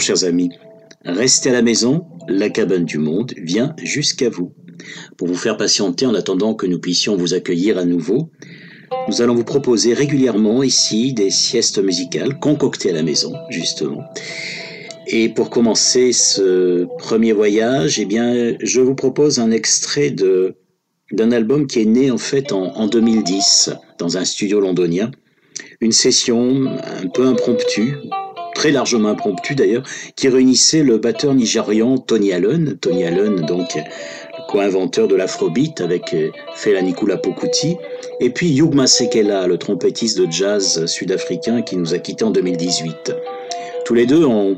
Chers amis. Restez à la maison, la cabane du monde vient jusqu'à vous. Pour vous faire patienter en attendant que nous puissions vous accueillir à nouveau, nous allons vous proposer régulièrement ici des siestes musicales concoctées à la maison, justement. Et pour commencer ce premier voyage, eh bien, je vous propose un extrait de d'un album qui est né en fait en 2010 dans un studio londonien. Une session un peu impromptue, très largement impromptue d'ailleurs, qui réunissait le batteur nigérian Tony Allen, Tony Allen donc co-inventeur de l'afrobeat avec euh, Fela Pokuti, et puis Hugh Masekela, le trompettiste de jazz sud-africain qui nous a quittés en 2018. Tous les deux ont,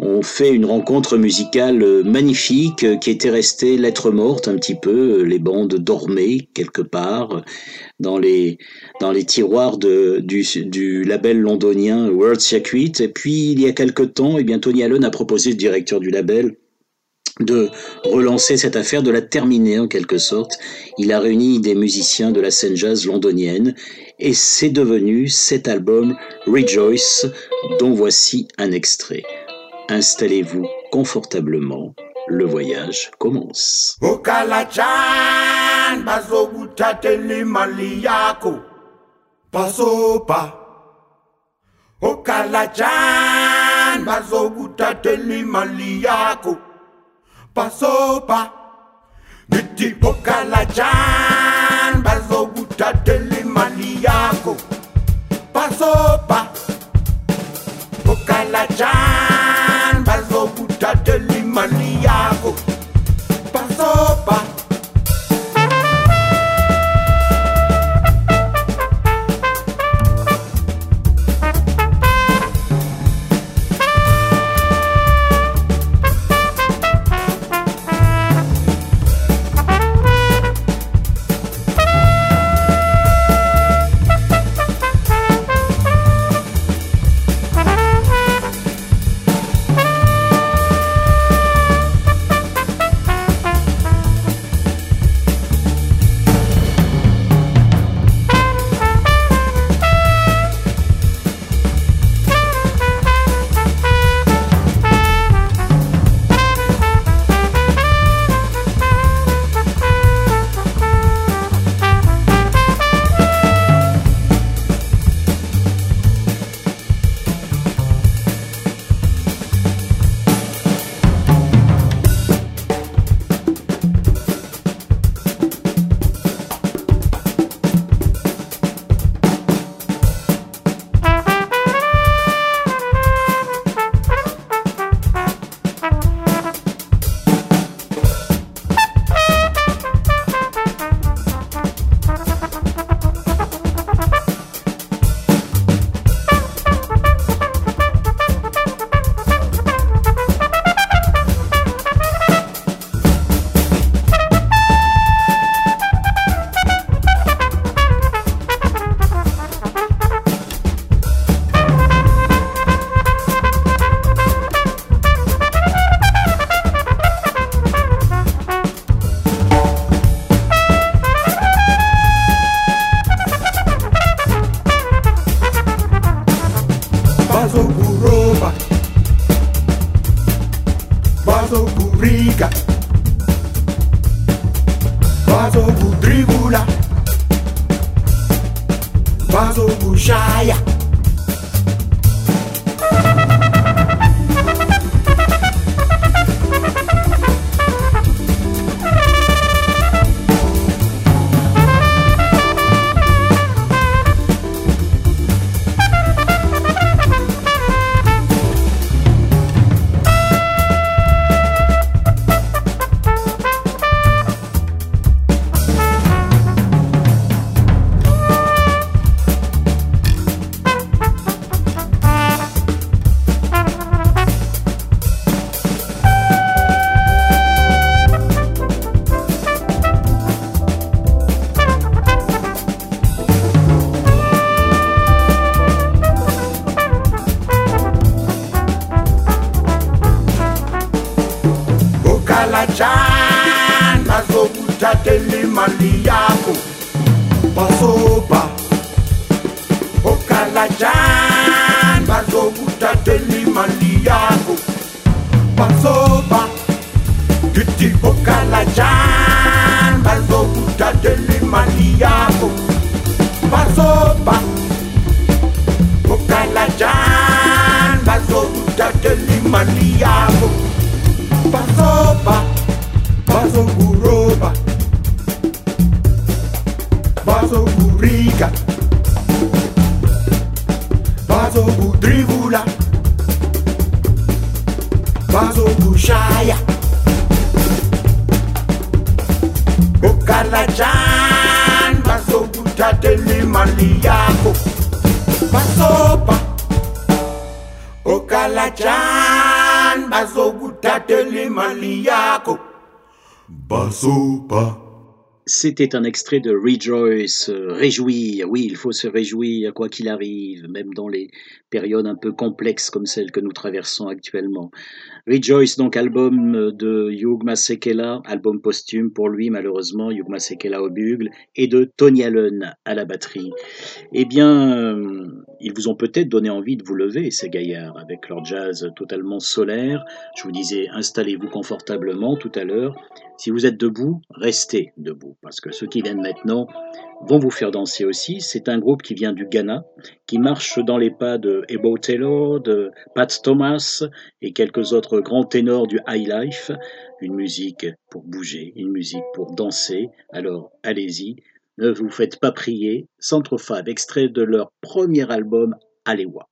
ont fait une rencontre musicale euh, magnifique euh, qui était restée lettre morte un petit peu. Les bandes dormaient quelque part euh, dans les, dans les tiroirs de, du, du label londonien World Circuit. Et puis, il y a quelque temps, eh bien, Tony Allen a proposé, le directeur du label, de relancer cette affaire, de la terminer en quelque sorte. Il a réuni des musiciens de la scène jazz londonienne et c'est devenu cet album Rejoice dont voici un extrait. Installez-vous confortablement, le voyage commence. ukalajan bazokuthathela imali yakho basopa ngithi ukalajan bazokuthathela imali yakho basopa ukalajan basopa C'était un extrait de Rejoice, euh, réjouir. Oui, il faut se réjouir quoi qu'il arrive, même dans les périodes un peu complexes comme celle que nous traversons actuellement. Rejoice, donc album de Hugh Masekela, album posthume pour lui malheureusement, Hugh Masekela au bugle, et de Tony Allen à la batterie. Eh bien, euh, ils vous ont peut-être donné envie de vous lever, ces gaillards, avec leur jazz totalement solaire. Je vous disais, installez-vous confortablement tout à l'heure. Si vous êtes debout, restez debout, parce que ceux qui viennent maintenant vont vous faire danser aussi. C'est un groupe qui vient du Ghana, qui marche dans les pas de Ebo Taylor, de Pat Thomas et quelques autres grands ténors du high life. Une musique pour bouger, une musique pour danser. Alors allez-y, ne vous faites pas prier. Centre Fab, extrait de leur premier album Alewa.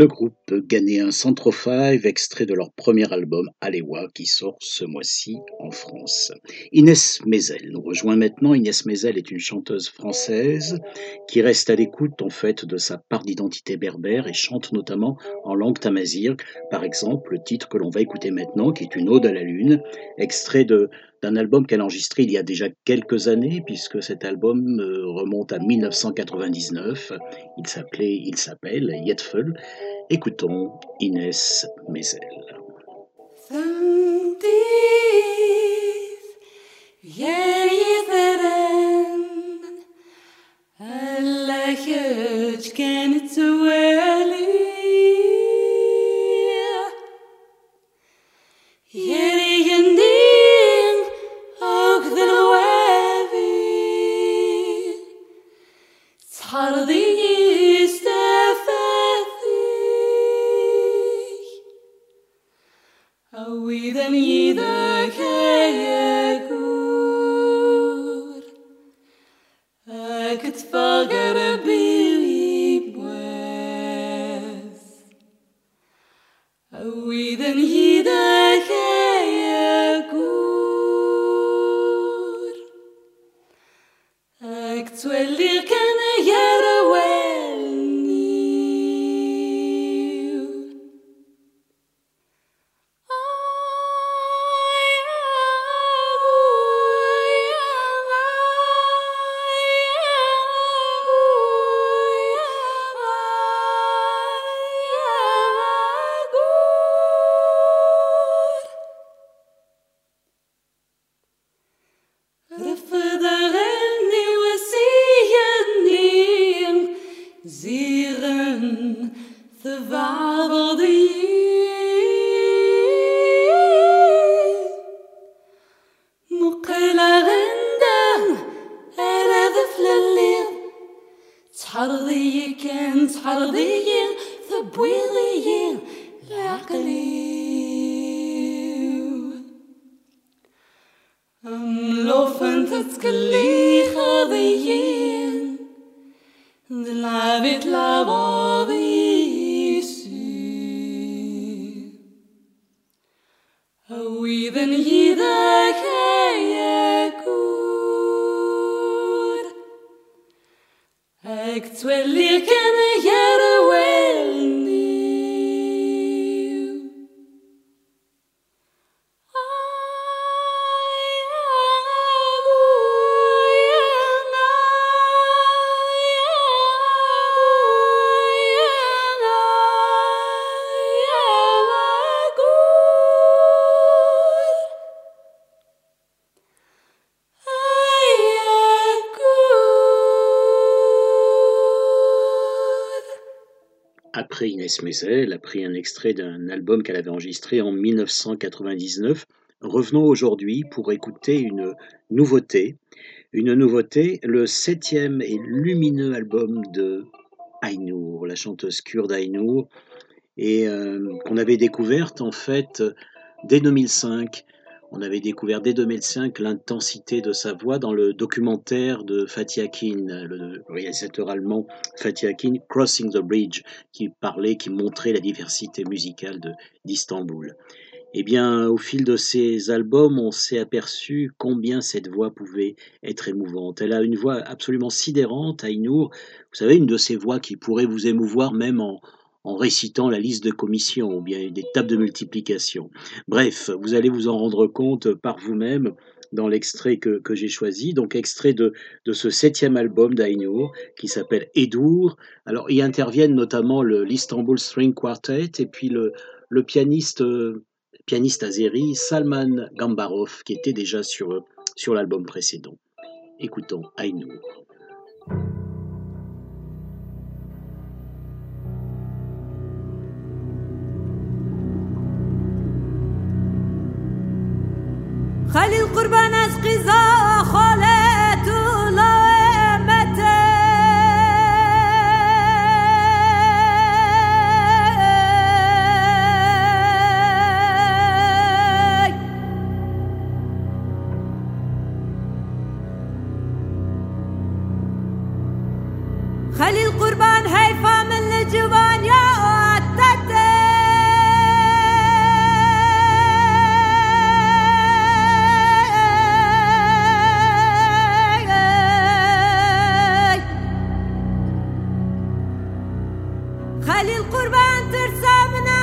le groupe ghanéen Centro Five, extrait de leur premier album Alewa, qui sort ce mois-ci en France. Inès Mézel rejoint maintenant Inès Mézel est une chanteuse française qui reste à l'écoute en fait de sa part d'identité berbère et chante notamment en langue tamazir, par exemple le titre que l'on va écouter maintenant qui est une ode à la lune, extrait de d'un album qu'elle a enregistré il y a déjà quelques années, puisque cet album euh, remonte à 1999. Il s'appelait, il s'appelle Yetfel. Écoutons Inès Mézel. Yeah, yeah. Elle a pris un extrait d'un album qu'elle avait enregistré en 1999. Revenons aujourd'hui pour écouter une nouveauté. Une nouveauté, le septième et lumineux album de Aynur, la chanteuse kurde Aynur, et euh, qu'on avait découverte en fait dès 2005. On avait découvert dès 2005 l'intensité de sa voix dans le documentaire de Fatih Akin, le réalisateur allemand Fatih Akin, Crossing the Bridge, qui parlait, qui montrait la diversité musicale d'Istanbul. Eh bien, au fil de ces albums, on s'est aperçu combien cette voix pouvait être émouvante. Elle a une voix absolument sidérante, Aynur. Vous savez, une de ces voix qui pourrait vous émouvoir même en, en récitant la liste de commissions ou bien des tables de multiplication. Bref, vous allez vous en rendre compte par vous-même dans l'extrait que, j'ai choisi, donc extrait de, ce septième album d'Ainur qui s'appelle Edur. Alors, y interviennent notamment l'Istanbul String Quartet et puis le, pianiste, euh, azéri Salman Gambarov qui était déjà sur, sur l'album précédent. Écoutons Ainur. خلي القربة ناس قزار otursam ne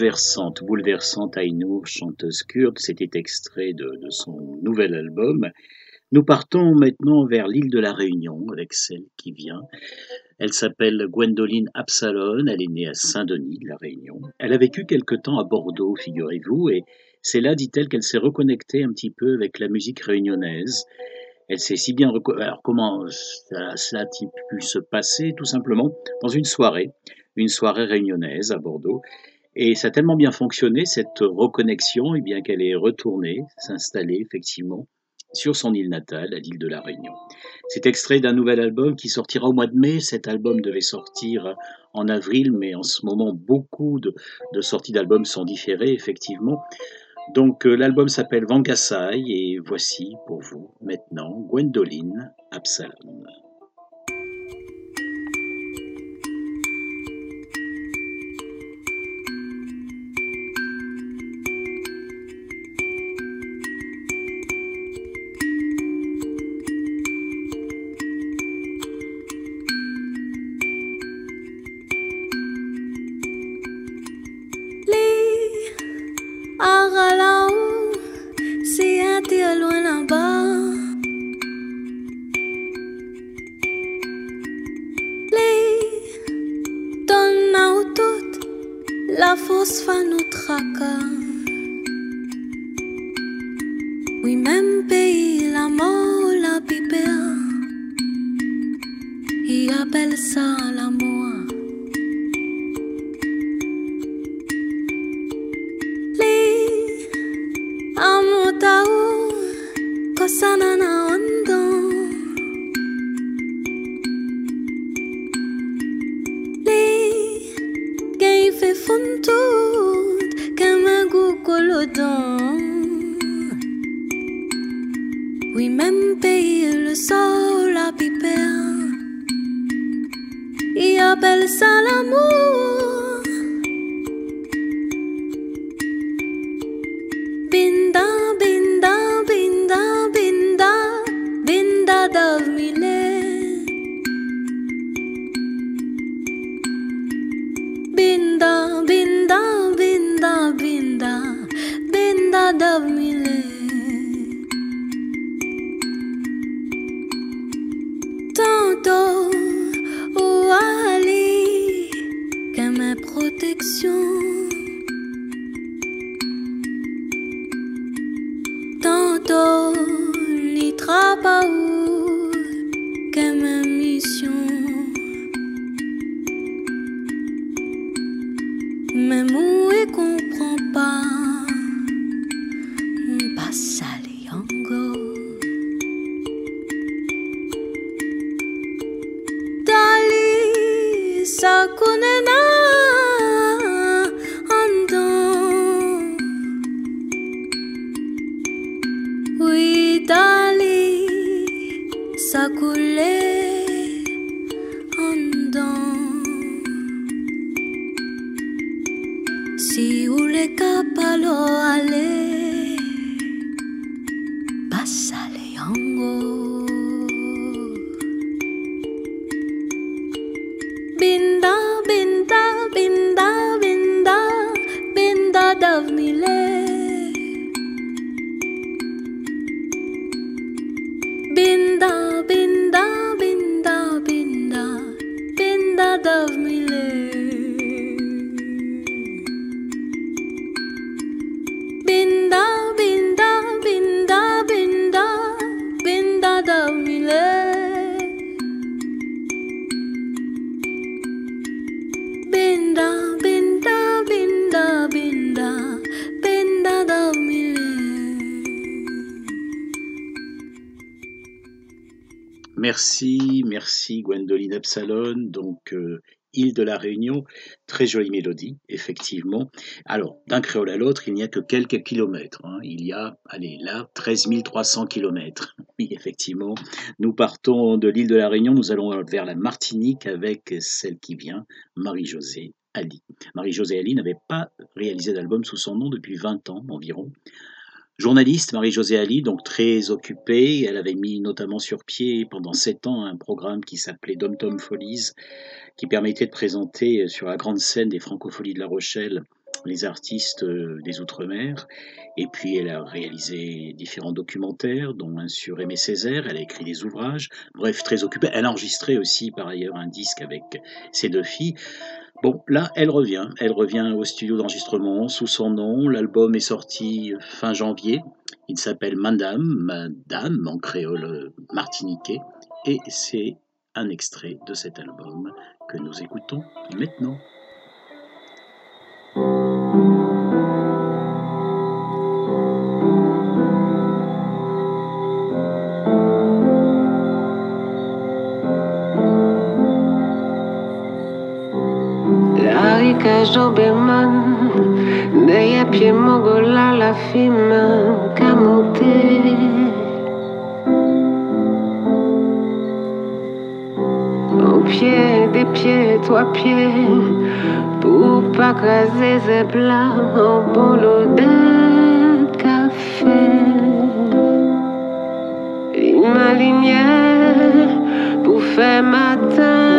Bouleversante, bouleversante Aïnour, chanteuse kurde, c'était extrait de, son nouvel album. Nous partons maintenant vers l'île de la Réunion avec celle qui vient. Elle s'appelle Gwendoline Absalon, elle est née à Saint-Denis de la Réunion. Elle a vécu quelque temps à Bordeaux, figurez-vous, et c'est là, dit-elle, qu'elle s'est reconnectée un petit peu avec la musique réunionnaise. Elle s'est si bien Alors comment cela a-t-il pu se passer? Tout simplement dans une soirée, une soirée réunionnaise à Bordeaux. Et ça a tellement bien fonctionné, cette reconnexion, et bien qu'elle est retournée s'installer effectivement sur son île natale, à l'île de la Réunion. C'est extrait d'un nouvel album qui sortira au mois de mai. Cet album devait sortir en avril, mais en ce moment, beaucoup de, sorties d'albums sont différées, effectivement. Donc euh, l'album s'appelle Vangassai, et voici pour vous maintenant Gwendoline Absalom. Ça Donc, euh, Île de la Réunion, très jolie mélodie, effectivement. Alors, d'un créole à l'autre, il n'y a que quelques kilomètres. hein. Il y a, allez, là, 13 300 kilomètres. Oui, effectivement. Nous partons de l'île de la Réunion, nous allons vers la Martinique avec celle qui vient, Marie-Josée Ali. Marie-Josée Ali n'avait pas réalisé d'album sous son nom depuis 20 ans environ. Journaliste, Marie-Josée Ali, donc très occupée, elle avait mis notamment sur pied pendant sept ans un programme qui s'appelait Dom Tom Folies, qui permettait de présenter sur la grande scène des Francopholies de La Rochelle les artistes euh, des Outre-mer. Et puis elle a réalisé différents documentaires, dont un sur Aimé Césaire, elle a écrit des ouvrages, bref, très occupée. Elle a enregistré aussi par ailleurs un disque avec ses deux filles. Bon, là, elle revient. Elle revient au studio d'enregistrement sous son nom. L'album est sorti fin janvier. Il s'appelle Madame, Madame en créole martiniquais. Et c'est un extrait de cet album que nous écoutons maintenant. Larika Jobeman Neye pie mogola la fima kamote Au pied des pieds, trois pieds Pour pas craser ces plats en bolo de café. Et ma lumière pour faire matin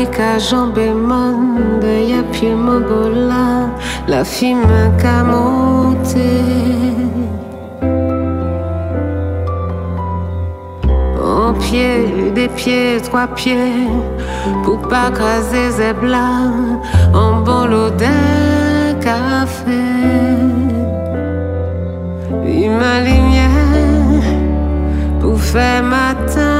La rica jambe monde ya pied mogola La fime camote En pied, des pieds, trois pieds Pour pas craser blancs En bolo d'un café. Et ma lumière Pour faire matin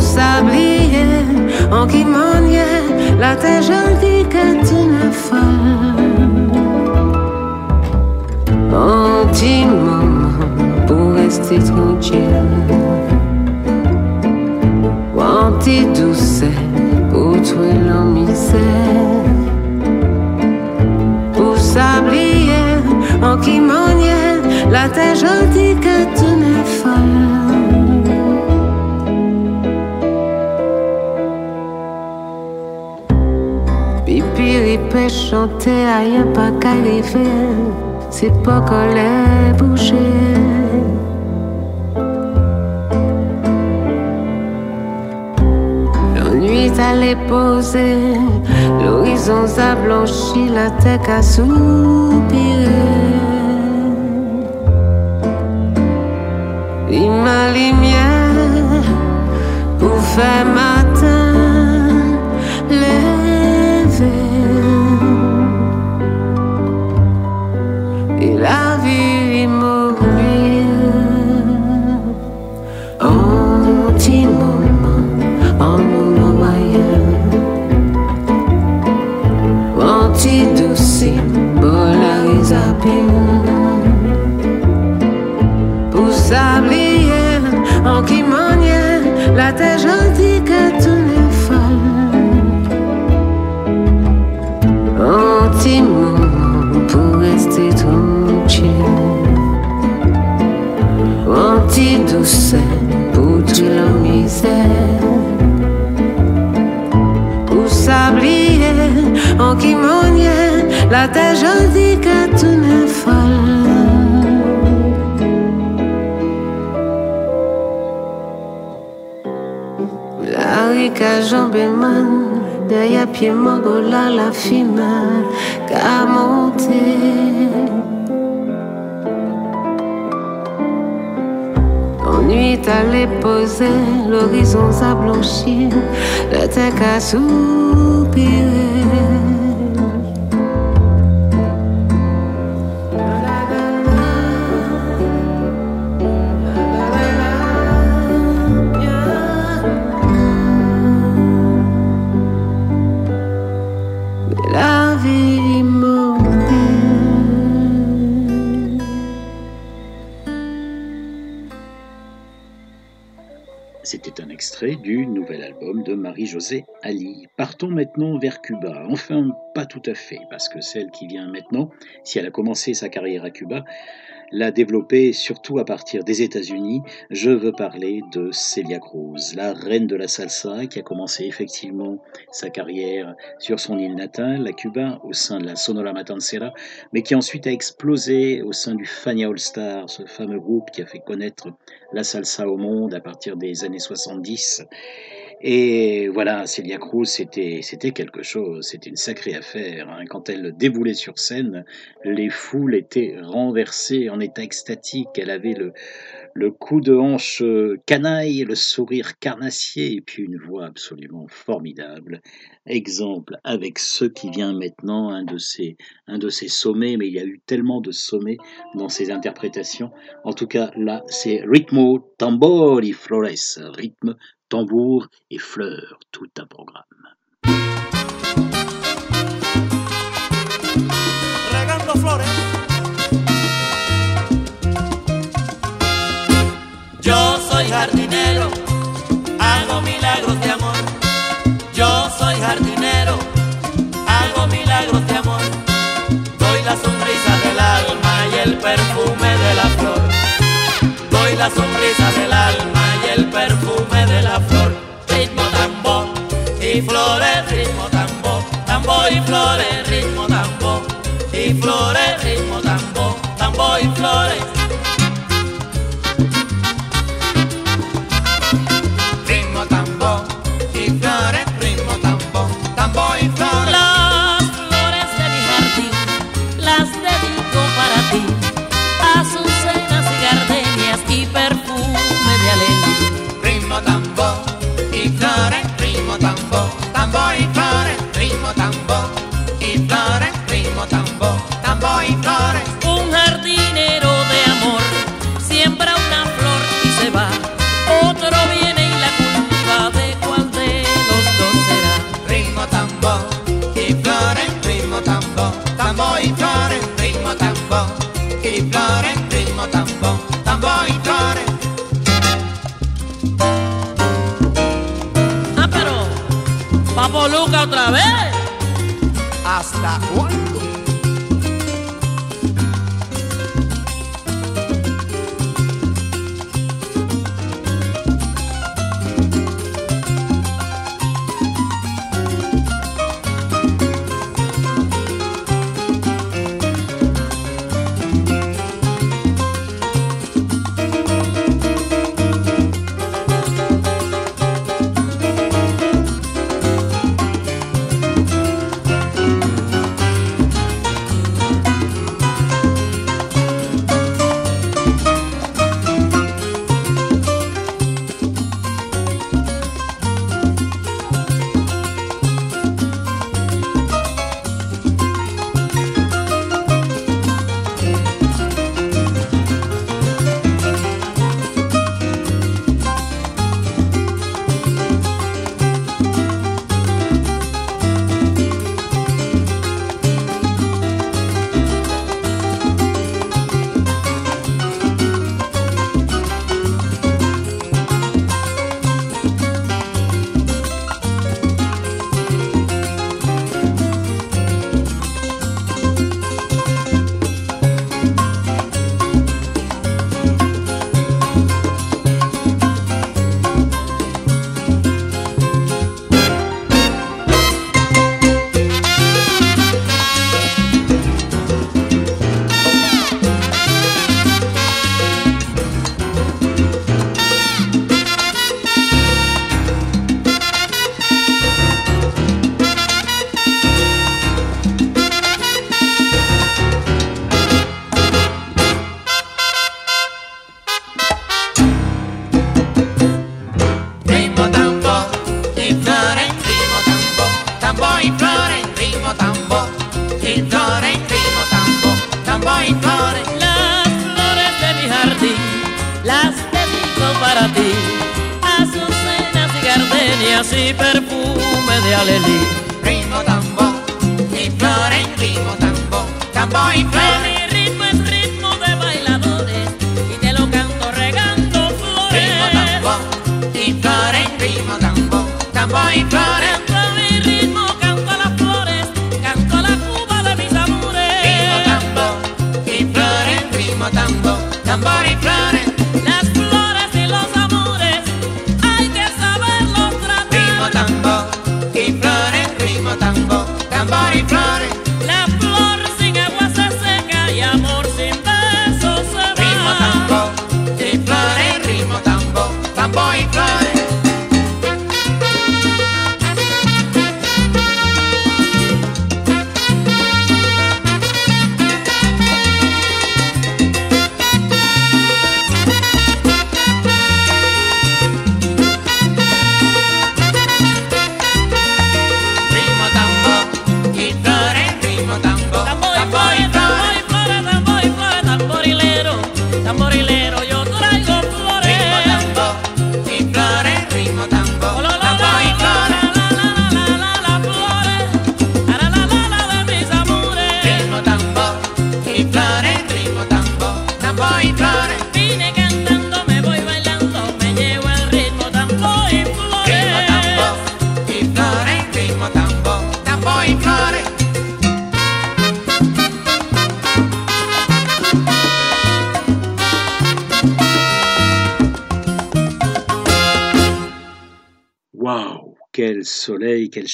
s'habiller, en qui La tête jolie que tu ne folle c'est trop chill. Wanti douce, autrui la misère. Pour sablier, en kimonier, la terre gentille que tu n'es folle. Pipiri peut chanter, aïe pas qu'arriver, c'est pas qu'on l'ait bouché. L'ennui allait poser, l'horizon a blanchi, la tête a soupiré. Il ma lumière pour faire matin La misère. Pour s'ablier en qui la terre gentille que tout n'est folle. Ka jambe man Derrière pied là la fima Ka monté Ennui allait poser L'horizon a blanchi La tête a soupiré album de Marie-Josée Ali. Partons maintenant vers Cuba. Enfin, pas tout à fait, parce que celle qui vient maintenant, si elle a commencé sa carrière à Cuba, l'a développée surtout à partir des États-Unis. Je veux parler de Celia Cruz, la reine de la salsa, qui a commencé effectivement sa carrière sur son île natale, la Cuba, au sein de la Sonora Matancera, mais qui ensuite a explosé au sein du Fania All Star, ce fameux groupe qui a fait connaître la salsa au monde à partir des années 70 et voilà, Celia Cruz, c'était, c'était quelque chose, c'était une sacrée affaire. Hein. Quand elle déboulait sur scène, les foules étaient renversées en état extatique. Elle avait le, le coup de hanche canaille, le sourire carnassier et puis une voix absolument formidable. Exemple avec ce qui vient maintenant, un de ces, un de ces sommets, mais il y a eu tellement de sommets dans ses interprétations. En tout cas, là, c'est Ritmo Tambori Flores, rythme tambour et fleurs, tout un programme. Regando flores. Yo soy jardinero, hago milagros de amor. Yo soy jardinero, hago milagros de amor. Doy la sonrisa del alma y el perfume de la flor. Doy la sonrisa del alma y el perfume y flores, ritmo tambo, tambo y flores, ritmo tambo y flores,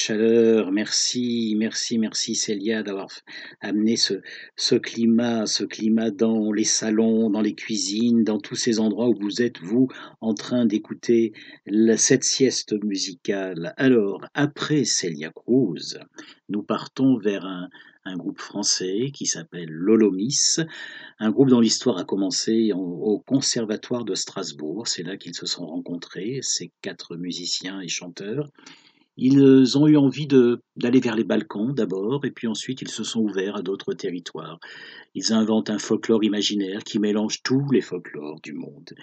chaleur. Merci, merci, merci Célia d'avoir amené ce, climat, ce climat dans les salons, dans les cuisines, dans tous ces endroits où vous êtes, vous, en train d'écouter cette sieste musicale. Alors, après Célia Cruz, nous partons vers un, un groupe français qui s'appelle Lolomis. Un groupe dont l'histoire a commencé au Conservatoire de Strasbourg. C'est là qu'ils se sont rencontrés, ces quatre musiciens et chanteurs. Ils ont eu envie d'aller vers les Balkans d'abord, et puis ensuite ils se sont ouverts à d'autres territoires. Ils inventent un folklore imaginaire qui mélange tous les folklores du monde.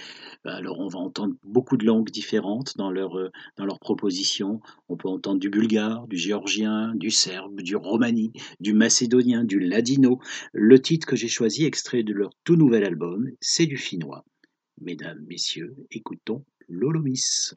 Alors on va entendre beaucoup de langues différentes dans leurs propositions. On peut entendre du bulgare, du géorgien, du serbe, du romani, du macédonien, du ladino. Le titre que j'ai choisi, extrait de leur tout nouvel album, c'est du finnois. Mesdames, Messieurs, écoutons Lolomis.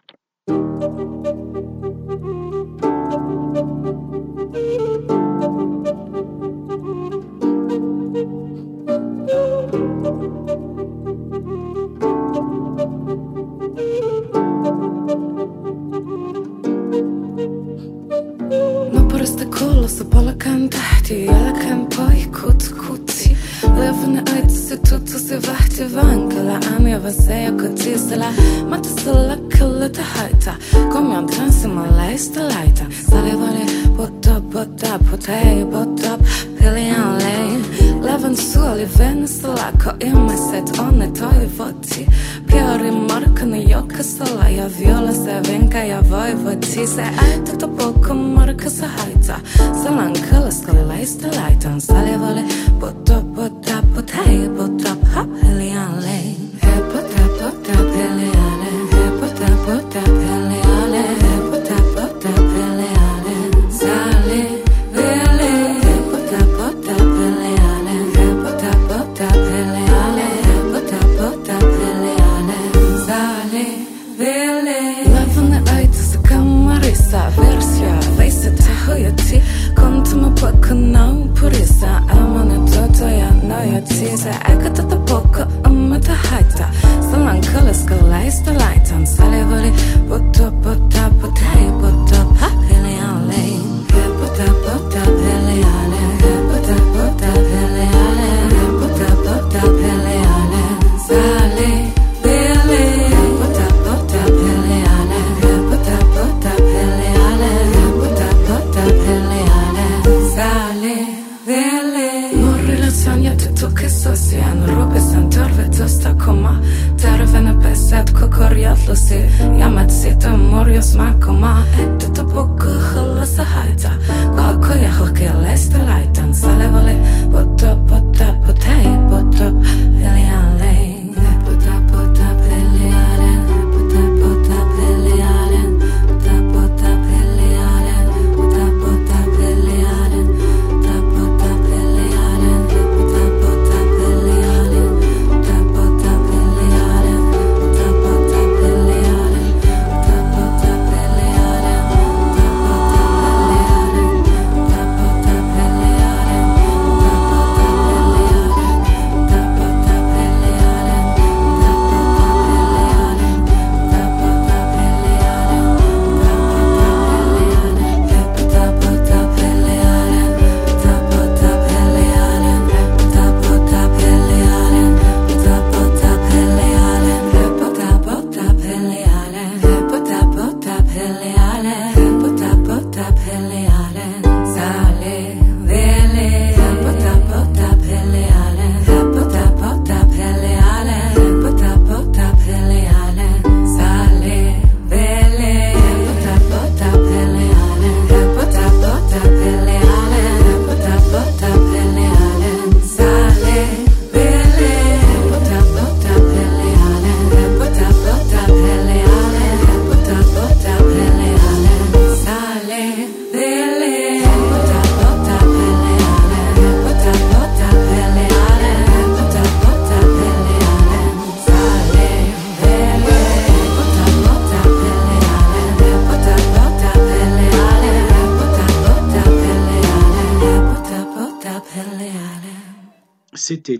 hip, hop, hop,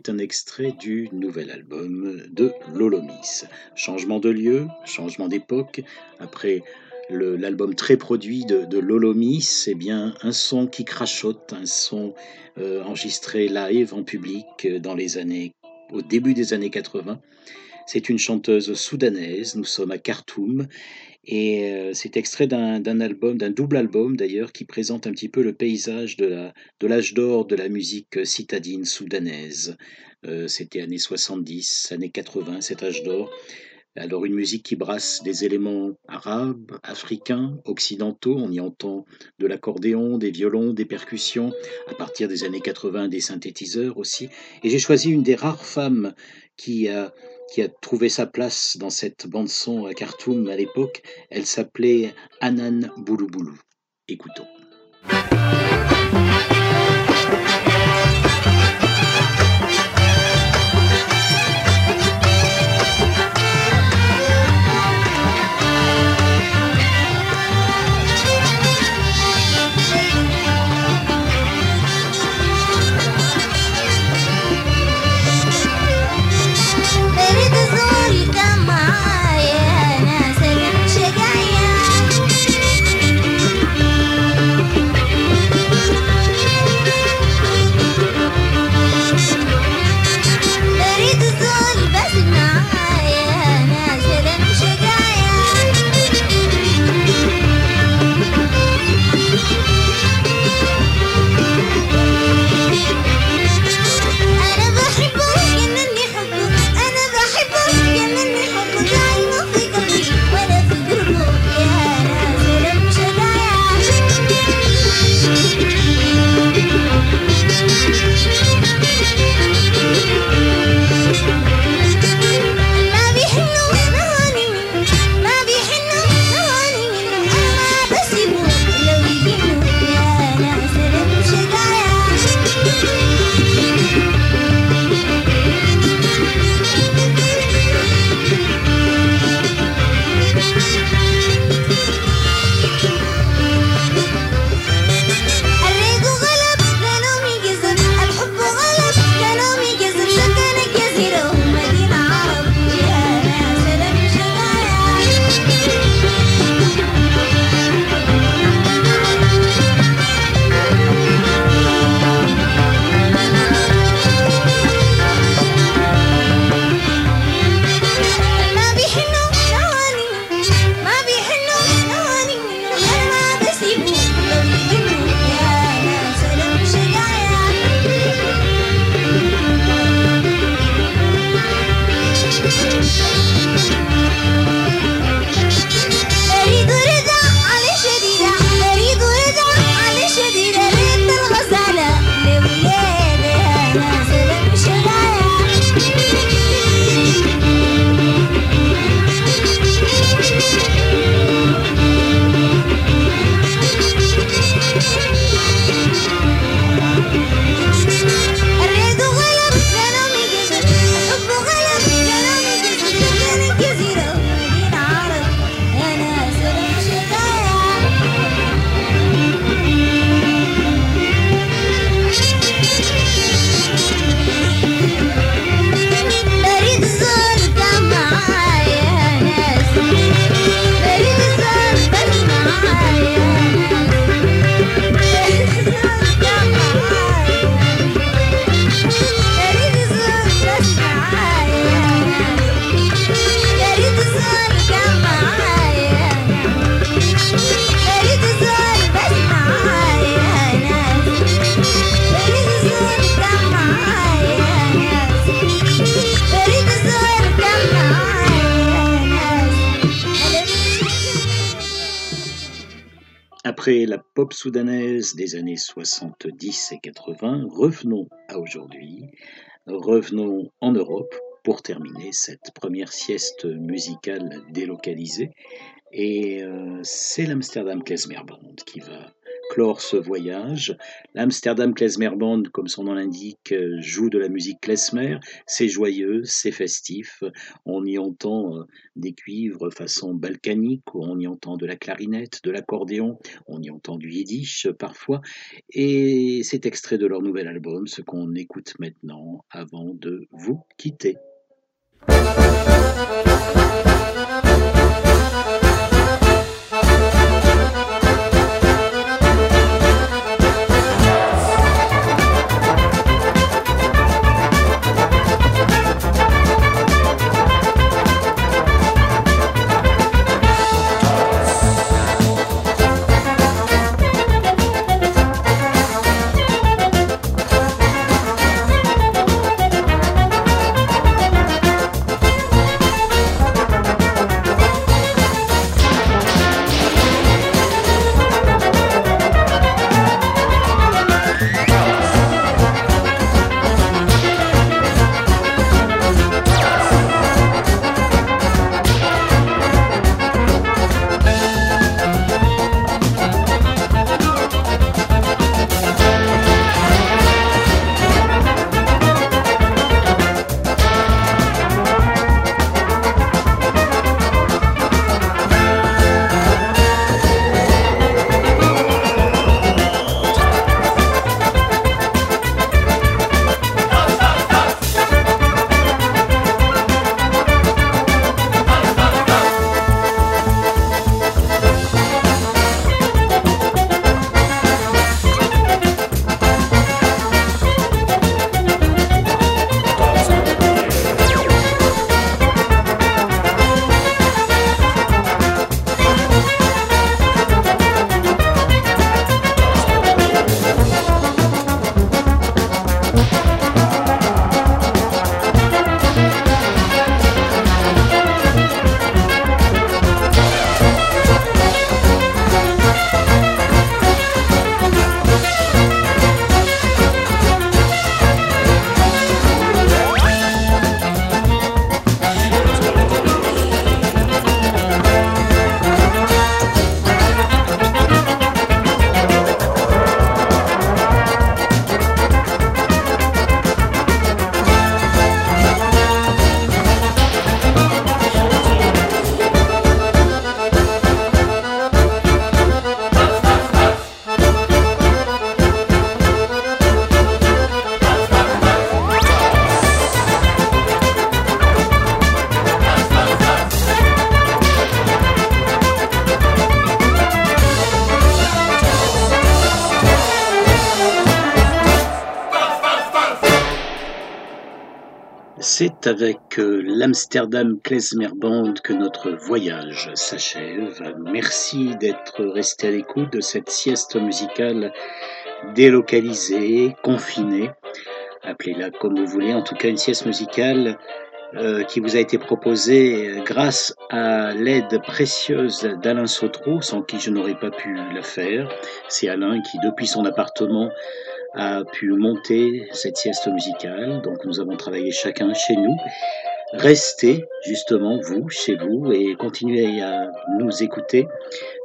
Un extrait du nouvel album de Lolomis. Changement de lieu, changement d'époque. Après l'album très produit de, Lolomis, c'est bien un son qui crachote, un son euh, enregistré live en public euh, dans les années, au début des années 80. C'est une chanteuse soudanaise, nous sommes à Khartoum, et euh, c'est extrait d'un album, d'un double album d'ailleurs, qui présente un petit peu le paysage de l'âge d'or de la musique citadine soudanaise. Euh, c'était années 70, années 80, cet âge d'or. Alors une musique qui brasse des éléments arabes, africains, occidentaux, on y entend de l'accordéon, des violons, des percussions, à partir des années 80 des synthétiseurs aussi. Et j'ai choisi une des rares femmes qui a qui a trouvé sa place dans cette bande-son à Khartoum à l'époque. Elle s'appelait Anan Boulouboulou. Écoutons. La pop soudanaise des années 70 et 80, revenons à aujourd'hui, revenons en Europe pour terminer cette première sieste musicale délocalisée. Et euh, c'est l'Amsterdam Klezmer Band qui va clore ce voyage. L'Amsterdam Klezmer Band, comme son nom l'indique, joue de la musique klezmer. C'est joyeux, c'est festif. On y entend euh, des cuivres façon balkanique, on y entend de la clarinette, de l'accordéon, on y entend du yiddish parfois. Et c'est extrait de leur nouvel album, ce qu'on écoute maintenant avant de vous quitter. Avec euh, l'Amsterdam Klezmer Band que notre voyage s'achève. Merci d'être resté à l'écoute de cette sieste musicale délocalisée, confinée. Appelez-la comme vous voulez, en tout cas une sieste musicale euh, qui vous a été proposée grâce à l'aide précieuse d'Alain Sautreau, sans qui je n'aurais pas pu la faire. C'est Alain qui, depuis son appartement, a pu monter cette sieste musicale. Donc nous avons travaillé chacun chez nous. Restez justement, vous, chez vous, et continuez à nous écouter.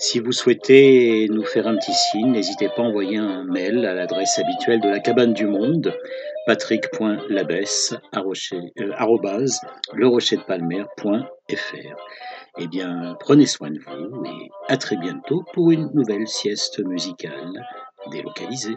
Si vous souhaitez nous faire un petit signe, n'hésitez pas à envoyer un mail à l'adresse habituelle de la cabane du monde, patrick.labesse, euh. Eh bien, prenez soin de vous et à très bientôt pour une nouvelle sieste musicale délocalisée.